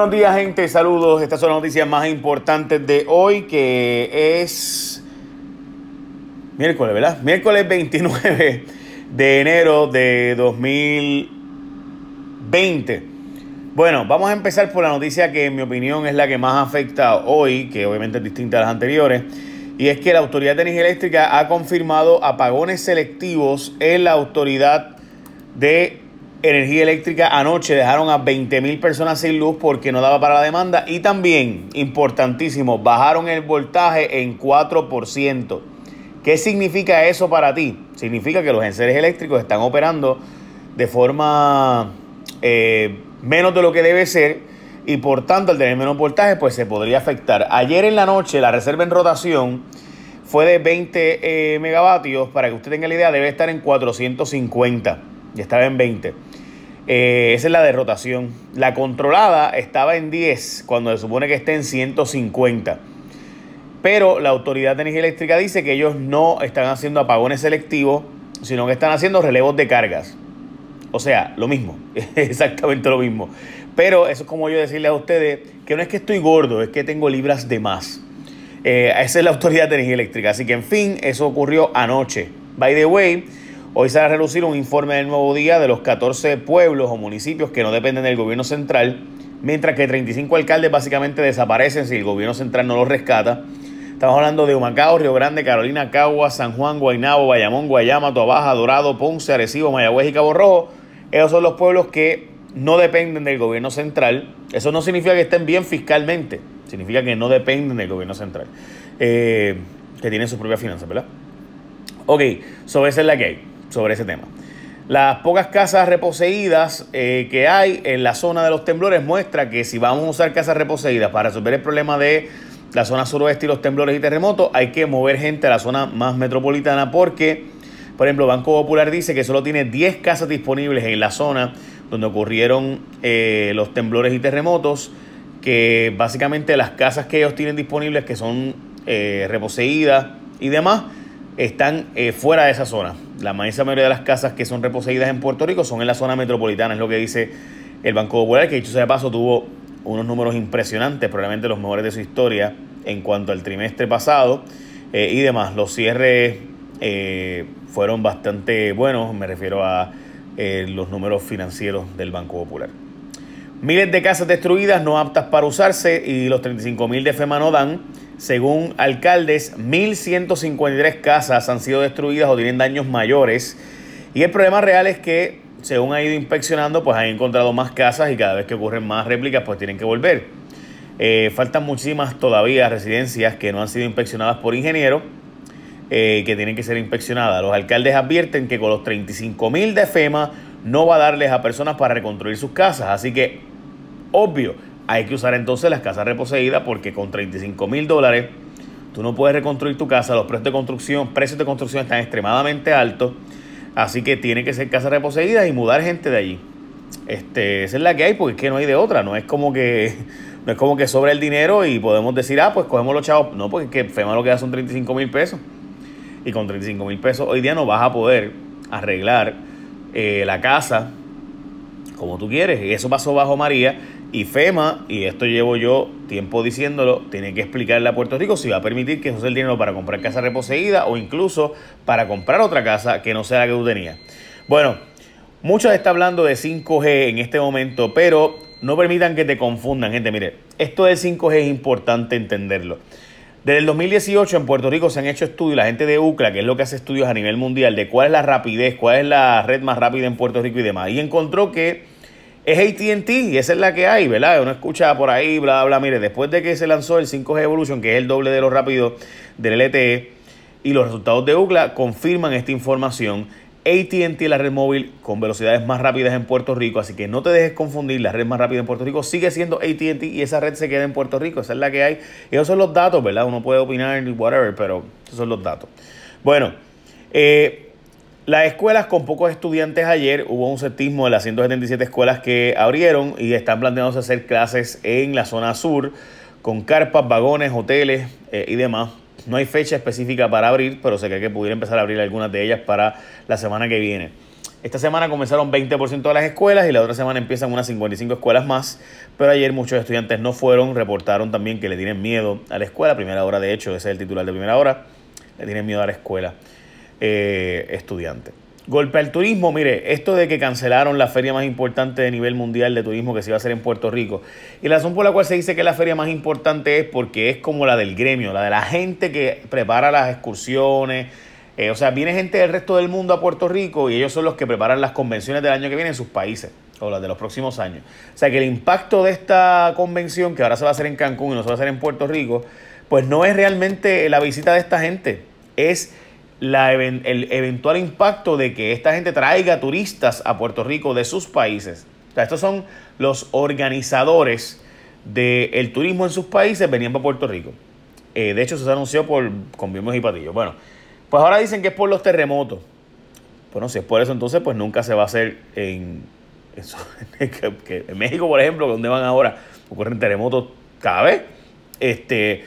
Buenos días gente, saludos. Estas son las noticias más importantes de hoy que es miércoles, ¿verdad? Miércoles 29 de enero de 2020. Bueno, vamos a empezar por la noticia que en mi opinión es la que más afecta hoy, que obviamente es distinta a las anteriores, y es que la Autoridad de Energía Eléctrica ha confirmado apagones selectivos en la Autoridad de Energía Eléctrica anoche dejaron a 20.000 personas sin luz porque no daba para la demanda y también, importantísimo, bajaron el voltaje en 4%. ¿Qué significa eso para ti? Significa que los enseres eléctricos están operando de forma eh, menos de lo que debe ser y por tanto al tener menos voltaje pues se podría afectar. Ayer en la noche la reserva en rotación fue de 20 eh, megavatios, para que usted tenga la idea debe estar en 450, ya estaba en 20. Eh, esa es la de rotación. La controlada estaba en 10 cuando se supone que esté en 150. Pero la Autoridad de Energía Eléctrica dice que ellos no están haciendo apagones selectivos, sino que están haciendo relevos de cargas. O sea, lo mismo, exactamente lo mismo. Pero eso es como yo decirle a ustedes que no es que estoy gordo, es que tengo libras de más. Eh, esa es la Autoridad de Energía Eléctrica. Así que, en fin, eso ocurrió anoche. By the way, Hoy se va a relucir un informe del nuevo día de los 14 pueblos o municipios que no dependen del gobierno central, mientras que 35 alcaldes básicamente desaparecen si el gobierno central no los rescata. Estamos hablando de Humacao, Río Grande, Carolina, Cagua, San Juan, Guaynabo, Bayamón, Guayama, Toabaja, Dorado, Ponce, Arecibo, Mayagüez y Cabo Rojo. Esos son los pueblos que no dependen del gobierno central. Eso no significa que estén bien fiscalmente, significa que no dependen del gobierno central, eh, que tienen sus propias finanzas, ¿verdad? Ok, sobre esa es la que hay sobre ese tema. Las pocas casas reposeídas eh, que hay en la zona de los temblores muestra que si vamos a usar casas reposeídas para resolver el problema de la zona suroeste y los temblores y terremotos, hay que mover gente a la zona más metropolitana porque, por ejemplo, Banco Popular dice que solo tiene 10 casas disponibles en la zona donde ocurrieron eh, los temblores y terremotos, que básicamente las casas que ellos tienen disponibles, que son eh, reposeídas y demás, están fuera de esa zona. La inmensa mayoría de las casas que son reposeídas en Puerto Rico son en la zona metropolitana, es lo que dice el Banco Popular, que dicho sea de paso tuvo unos números impresionantes, probablemente los mejores de su historia en cuanto al trimestre pasado eh, y demás. Los cierres eh, fueron bastante buenos, me refiero a eh, los números financieros del Banco Popular. Miles de casas destruidas no aptas para usarse y los 35 mil de FEMA no dan. Según alcaldes, 1.153 casas han sido destruidas o tienen daños mayores. Y el problema real es que, según ha ido inspeccionando, pues han encontrado más casas y cada vez que ocurren más réplicas, pues tienen que volver. Eh, faltan muchísimas todavía residencias que no han sido inspeccionadas por ingenieros, eh, que tienen que ser inspeccionadas. Los alcaldes advierten que con los 35.000 de FEMA no va a darles a personas para reconstruir sus casas. Así que, obvio, hay que usar entonces las casas reposeídas porque con 35 mil dólares tú no puedes reconstruir tu casa. Los precios de construcción, precios de construcción están extremadamente altos. Así que tiene que ser casa reposeídas y mudar gente de allí. Este, esa es la que hay porque es que no hay de otra. No es como que no es como que sobra el dinero y podemos decir, ah, pues cogemos los chavos. No, porque que FEMA lo que da son 35 mil pesos. Y con 35 mil pesos hoy día no vas a poder arreglar eh, la casa como tú quieres. Y eso pasó bajo María y FEMA, y esto llevo yo tiempo diciéndolo, tiene que explicarle a Puerto Rico si va a permitir que use el dinero para comprar casa reposeída o incluso para comprar otra casa que no sea la que tú tenías. Bueno, mucho está hablando de 5G en este momento, pero no permitan que te confundan, gente. Mire, esto del 5G es importante entenderlo. Desde el 2018 en Puerto Rico se han hecho estudios, la gente de UCLA, que es lo que hace estudios a nivel mundial, de cuál es la rapidez, cuál es la red más rápida en Puerto Rico y demás. Y encontró que es ATT y esa es la que hay, ¿verdad? Uno escucha por ahí, bla, bla, Mire, después de que se lanzó el 5G Evolution, que es el doble de lo rápido del LTE, y los resultados de UCLA confirman esta información. ATT la red móvil con velocidades más rápidas en Puerto Rico, así que no te dejes confundir, la red más rápida en Puerto Rico sigue siendo ATT y esa red se queda en Puerto Rico, esa es la que hay. Esos son los datos, ¿verdad? Uno puede opinar, whatever, pero esos son los datos. Bueno, eh, las escuelas con pocos estudiantes ayer, hubo un septismo de las 177 escuelas que abrieron y están planteándose hacer clases en la zona sur con carpas, vagones, hoteles eh, y demás. No hay fecha específica para abrir, pero se cree que pudiera empezar a abrir algunas de ellas para la semana que viene. Esta semana comenzaron 20% de las escuelas y la otra semana empiezan unas 55 escuelas más, pero ayer muchos estudiantes no fueron, reportaron también que le tienen miedo a la escuela, primera hora de hecho, ese es el titular de primera hora, le tienen miedo a la escuela eh, estudiante. Golpe al turismo, mire, esto de que cancelaron la feria más importante de nivel mundial de turismo que se iba a hacer en Puerto Rico. Y la razón por la cual se dice que la feria más importante es porque es como la del gremio, la de la gente que prepara las excursiones, eh, o sea, viene gente del resto del mundo a Puerto Rico y ellos son los que preparan las convenciones del año que viene en sus países o las de los próximos años. O sea, que el impacto de esta convención, que ahora se va a hacer en Cancún y no se va a hacer en Puerto Rico, pues no es realmente la visita de esta gente, es la, el eventual impacto de que esta gente traiga turistas a Puerto Rico de sus países. O sea, estos son los organizadores del turismo en sus países, venían para Puerto Rico. Eh, de hecho, se anunció por con y Patillo. Bueno, pues ahora dicen que es por los terremotos. Bueno, si es por eso, entonces pues nunca se va a hacer en, en México, por ejemplo, donde van ahora, ocurren terremotos cada vez. Este,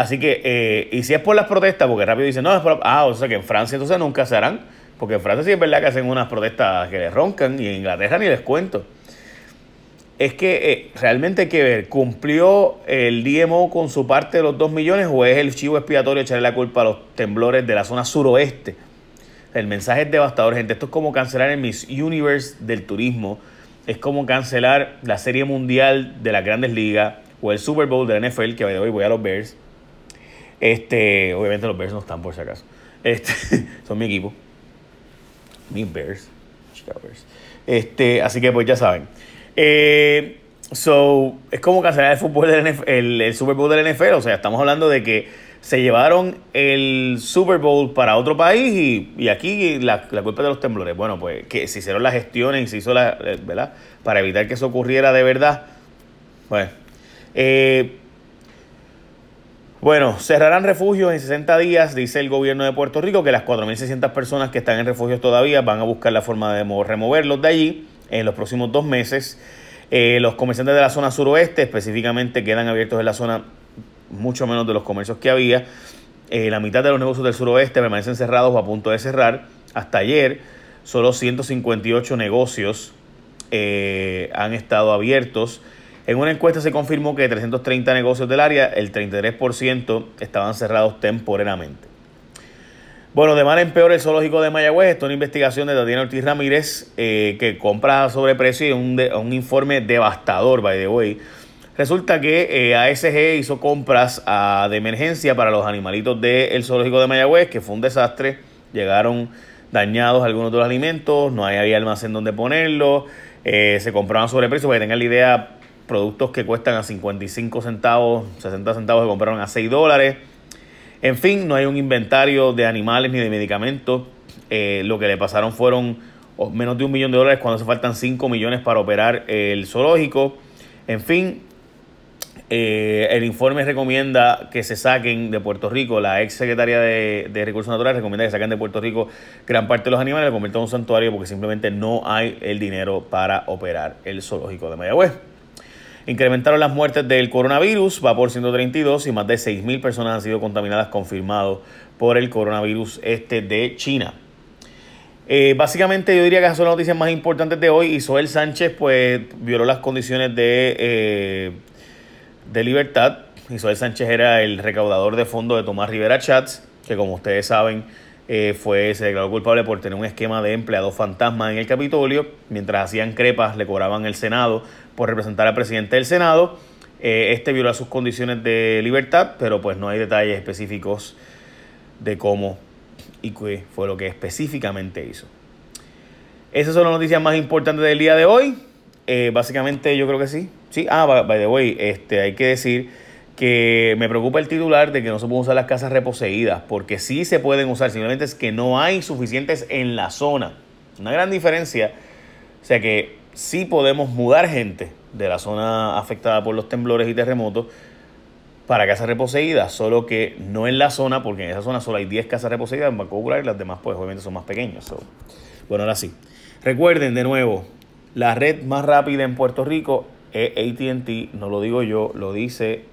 así que, eh, y si es por las protestas, porque rápido dicen, no, es por, ah, o sea que en Francia entonces nunca se harán, porque en Francia sí es verdad que hacen unas protestas que les roncan, y en Inglaterra ni les cuento es que eh, realmente hay que ver, ¿cumplió el DMO con su parte de los 2 millones o es el chivo expiatorio echarle la culpa a los temblores de la zona suroeste? El mensaje es devastador, gente. Esto es como cancelar el Miss Universe del turismo. Es como cancelar la Serie Mundial de las Grandes Ligas o el Super Bowl de la NFL, que hoy voy a los Bears. Este, obviamente los Bears no están por si acaso. Este, son mi equipo. Mis Bears. Chicago Bears. Este, así que pues ya saben. Eh, so, es como cancelar el fútbol del el, Super Bowl del NFL. O sea, estamos hablando de que se llevaron el Super Bowl para otro país y, aquí la, culpa de los temblores. Bueno, pues que se hicieron las gestiones y se hizo la, eh, ¿verdad? Para evitar que eso ocurriera de verdad. Bueno, eh, bueno, cerrarán refugios en 60 días, dice el gobierno de Puerto Rico, que las 4.600 personas que están en refugios todavía van a buscar la forma de removerlos de allí en los próximos dos meses. Eh, los comerciantes de la zona suroeste específicamente quedan abiertos en la zona mucho menos de los comercios que había. Eh, la mitad de los negocios del suroeste permanecen cerrados o a punto de cerrar. Hasta ayer, solo 158 negocios eh, han estado abiertos. En una encuesta se confirmó que de 330 negocios del área, el 33% estaban cerrados temporalmente. Bueno, de mal en peor el zoológico de Mayagüez, esto es una investigación de Tatiana Ortiz Ramírez que que compra sobreprecio y un, un informe devastador, by the way. Resulta que eh, ASG hizo compras ah, de emergencia para los animalitos del zoológico de Mayagüez, que fue un desastre. Llegaron dañados algunos de los alimentos, no hay almacén donde ponerlos, eh, se compraban sobreprecio, para que tengan la idea, productos que cuestan a 55 centavos, 60 centavos se compraron a 6 dólares. En fin, no hay un inventario de animales ni de medicamentos. Eh, lo que le pasaron fueron menos de un millón de dólares cuando se faltan 5 millones para operar el zoológico. En fin, eh, el informe recomienda que se saquen de Puerto Rico, la ex secretaria de, Recursos Naturales recomienda que saquen de Puerto Rico gran parte de los animales, le conviertan en un santuario porque simplemente no hay el dinero para operar el zoológico de Mayagüez. Incrementaron las muertes del coronavirus, va por 132 y más de 6.000 personas han sido contaminadas confirmado por el coronavirus este de China. Eh, básicamente yo diría que esas son las noticias más importantes de hoy. Isabel Sánchez pues violó las condiciones de, eh, de libertad. Isabel Sánchez era el recaudador de fondos de Tomás Rivera Chats, que como ustedes saben eh, fue, se declaró culpable por tener un esquema de empleados fantasma en el Capitolio. Mientras hacían crepas le cobraban el Senado por representar al presidente del Senado. Eh, este violó sus condiciones de libertad, pero pues no hay detalles específicos de cómo y qué fue lo que específicamente hizo. Esas son las noticias más importantes del día de hoy. Eh, básicamente yo creo que sí. Sí, ah, by, the way, este, hay que decir que me preocupa el titular de que no se pueden usar las casas reposeídas, porque sí se pueden usar, simplemente es que no hay suficientes en la zona. Una gran diferencia. O sea que sí podemos mudar gente de la zona afectada por los temblores y terremotos para casas reposeídas, solo que no en la zona, porque en esa zona solo hay 10 casas reposeídas en Banco Popular y las demás pues obviamente son más pequeñas. Bueno, ahora sí. Recuerden de nuevo, la red más rápida en Puerto Rico es ATT, no lo digo yo, lo dice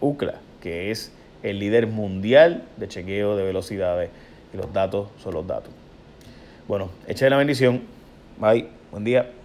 UCLA, que es el líder mundial de chequeo de velocidades y los datos son los datos. bueno, eche la bendición. Bye. Buen día.